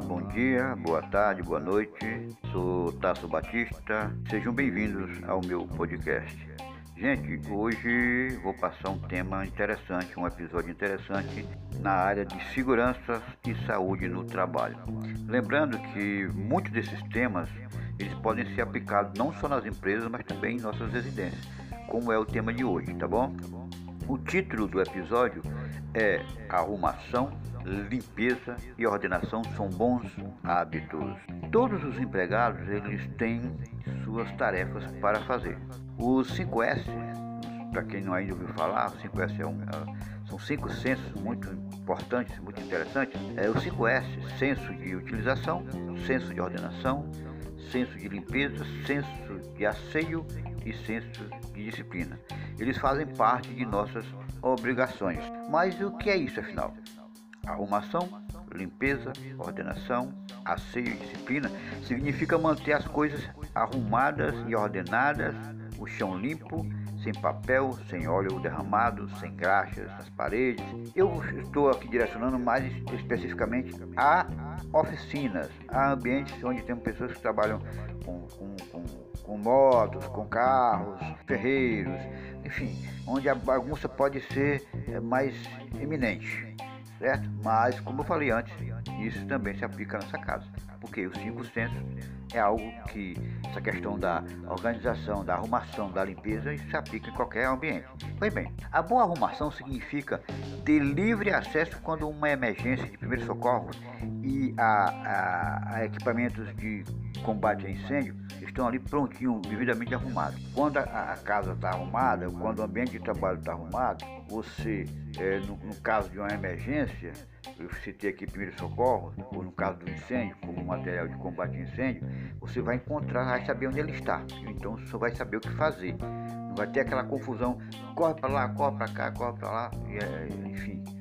Bom dia, boa tarde, boa noite. Sou Tasso Batista. Sejam bem-vindos ao meu podcast. Gente, hoje vou passar um tema interessante, um episódio interessante na área de segurança e saúde no trabalho. Lembrando que muitos desses temas eles podem ser aplicados não só nas empresas, mas também em nossas residências, como é o tema de hoje, tá bom? O título do episódio é Arrumação limpeza e ordenação são bons hábitos. Todos os empregados eles têm suas tarefas para fazer. Os 5S, para quem não ainda ouviu falar, o 5S é um, é, são cinco sensos muito importantes, muito interessantes. É o 5S, senso de utilização, senso de ordenação, senso de limpeza, senso de asseio e senso de disciplina. Eles fazem parte de nossas obrigações. Mas o que é isso afinal? Arrumação, limpeza, ordenação, asseio e disciplina significa manter as coisas arrumadas e ordenadas, o chão limpo, sem papel, sem óleo derramado, sem graxas nas paredes. Eu estou aqui direcionando mais especificamente a oficinas, a ambientes onde tem pessoas que trabalham com, com, com, com motos, com carros, ferreiros, enfim, onde a bagunça pode ser eh, mais eminente certo? Mas, como eu falei antes, isso também se aplica nessa casa, porque os cinco sensos é algo que essa questão da organização, da arrumação, da limpeza, isso se aplica em qualquer ambiente. Pois bem, a boa arrumação significa ter livre acesso quando uma emergência de primeiro socorro e a, a, a equipamentos de combate a incêndio estão ali prontinho, devidamente arrumados. Quando a, a casa está arrumada, quando o ambiente de trabalho está arrumado, você, é, no, no, caso de uma emergência, eu citei aqui primeiro socorro, ou no caso do incêndio, como material de combate a incêndio, você vai encontrar, vai saber onde ele está. Então você vai saber o que fazer. Não vai ter aquela confusão, corre para lá, corre para cá, corre para lá, e, é, enfim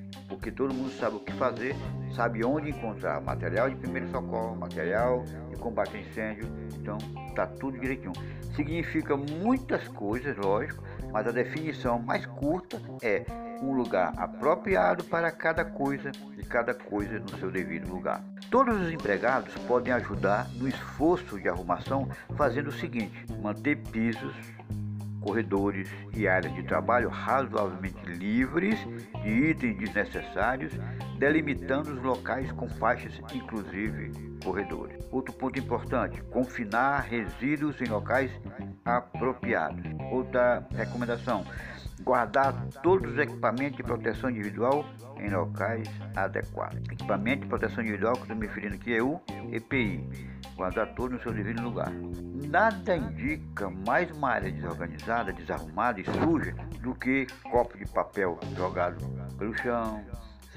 porque todo mundo sabe o que fazer, sabe onde encontrar material de primeiro socorro, material de combate a incêndio, então tá tudo direitinho. Significa muitas coisas, lógico, mas a definição mais curta é um lugar apropriado para cada coisa e cada coisa no seu devido lugar. Todos os empregados podem ajudar no esforço de arrumação fazendo o seguinte: manter pisos, corredores e áreas de trabalho razoavelmente livres de itens desnecessários, delimitando os locais com faixas, inclusive corredores. Outro ponto importante: confinar resíduos em locais apropriados. Outra recomendação: guardar todos os equipamentos de proteção individual em locais adequados. Equipamento de proteção individual que estou me referindo aqui é o EPI. Guardar tudo no seu devido lugar. Nada indica mais uma área desorganizada, desarrumada e suja do que copo de papel jogado pelo chão,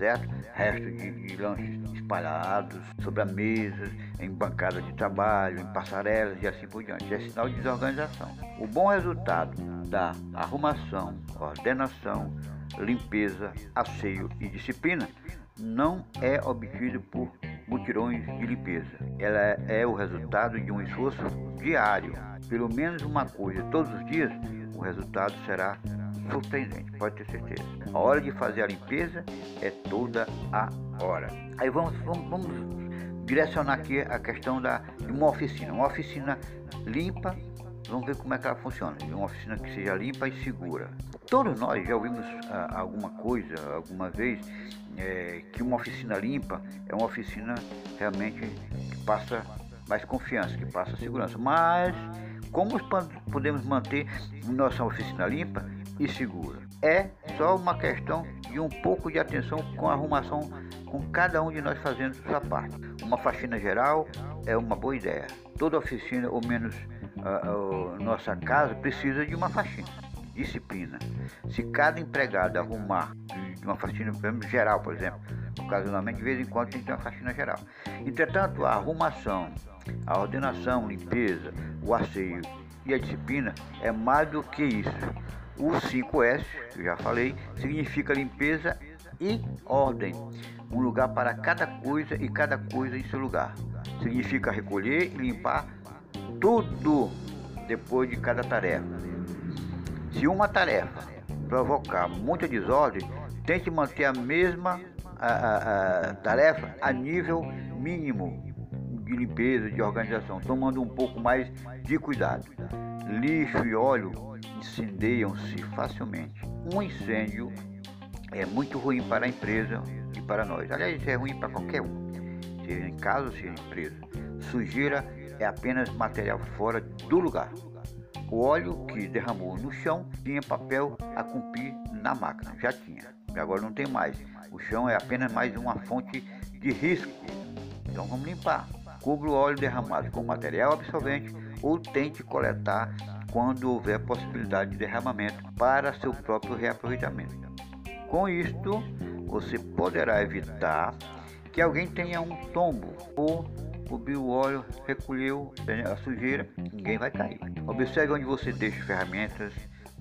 certo? Restos de, de lanches espalhados sobre a mesa, em bancadas de trabalho, em passarelas e assim por diante. É sinal de desorganização. O bom resultado da arrumação, ordenação, limpeza, asseio e disciplina não é obtido por mutirões de limpeza. Ela é o resultado de um esforço diário. Pelo menos uma coisa todos os dias, o resultado será surpreendente, pode ter certeza. A hora de fazer a limpeza é toda a hora. Aí vamos, vamos, vamos direcionar aqui a questão da, de uma oficina. Uma oficina limpa, vamos ver como é que ela funciona. Uma oficina que seja limpa e segura. Todos nós já ouvimos ah, alguma coisa, alguma vez, é, que uma oficina limpa é uma oficina realmente que passa mais confiança, que passa segurança. Mas como podemos manter nossa oficina limpa e segura? É só uma questão de um pouco de atenção com a arrumação, com cada um de nós fazendo sua parte. Uma faxina geral é uma boa ideia. Toda oficina, ou menos a, a nossa casa, precisa de uma faxina. Disciplina. Se cada empregado arrumar uma faxina geral, por exemplo, ocasionalmente, de vez em quando, a gente tem uma faxina geral. Entretanto, a arrumação, a ordenação, limpeza, o asseio e a disciplina é mais do que isso. O 5S, que eu já falei, significa limpeza e ordem. Um lugar para cada coisa e cada coisa em seu lugar. Significa recolher e limpar tudo depois de cada tarefa. Se uma tarefa provocar muita desordem, tente manter a mesma a, a, a tarefa a nível mínimo de limpeza, de organização, tomando um pouco mais de cuidado. Lixo e óleo incendeiam-se facilmente. Um incêndio é muito ruim para a empresa e para nós. Aliás, é ruim para qualquer um, seja em casa, seja em empresa. Sujeira é apenas material fora do lugar. O óleo que derramou no chão tinha papel a cumprir na máquina, já tinha. Agora não tem mais. O chão é apenas mais uma fonte de risco. Então vamos limpar. Cubra o óleo derramado com material absorvente ou tente coletar quando houver possibilidade de derramamento para seu próprio reaproveitamento. Com isto, você poderá evitar que alguém tenha um tombo ou cobriu o óleo, recolheu a sujeira, ninguém vai cair. Observe onde você deixa ferramentas,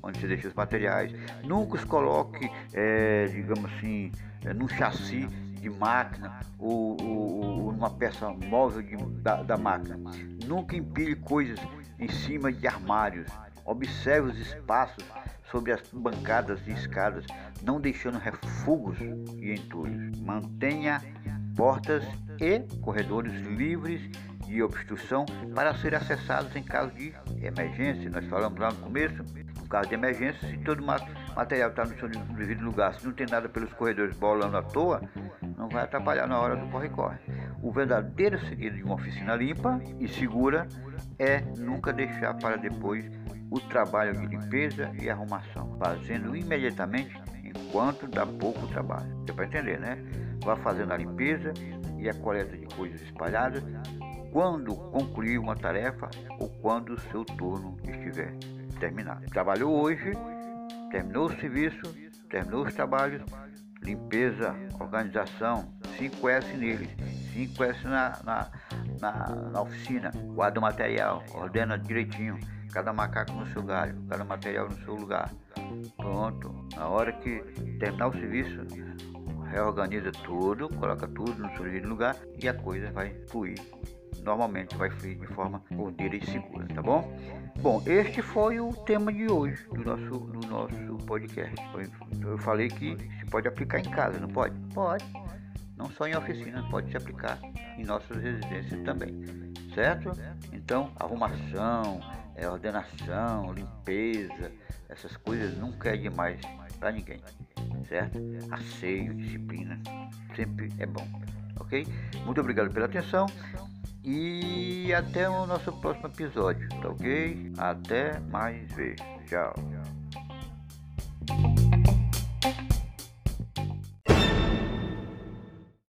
onde você deixa os materiais. Nunca os coloque, é, digamos assim, é, num chassi de máquina ou, ou, ou numa peça móvel de, da, da máquina. Nunca empilhe coisas em cima de armários. Observe os espaços sobre as bancadas e escadas, não deixando refugos e entulhos. Mantenha portas e corredores livres de obstrução para serem acessados em caso de emergência. Nós falamos lá no começo, no caso de emergência, se todo material está no seu devido lugar, se não tem nada pelos corredores bolando à toa, não vai atrapalhar na hora do corre-corre. O verdadeiro segredo de uma oficina limpa e segura é nunca deixar para depois o trabalho de limpeza e arrumação, fazendo imediatamente enquanto dá pouco trabalho. Deu para entender, né? Vá fazendo a limpeza e a coleta de coisas espalhadas quando concluir uma tarefa ou quando o seu turno estiver terminado. Trabalhou hoje, terminou o serviço, terminou os trabalhos, limpeza, organização, 5S neles, 5S na, na, na, na oficina, guarda o material, ordena direitinho, cada macaco no seu galho, cada material no seu lugar. Pronto, na hora que terminar o serviço, reorganiza tudo, coloca tudo no seu lugar e a coisa vai fluir. Normalmente vai fluir de forma ordeira e segura, tá bom? Bom, este foi o tema de hoje do nosso, do nosso podcast. Eu falei que se pode aplicar em casa, não pode? Pode. Não só em oficina, pode se aplicar em nossas residências também, certo? Então, arrumação, é, ordenação, limpeza, essas coisas nunca é demais para ninguém certo? Asseio, disciplina, sempre é bom, ok? Muito obrigado pela atenção e até o nosso próximo episódio, tá ok? Até mais vezes. Tchau.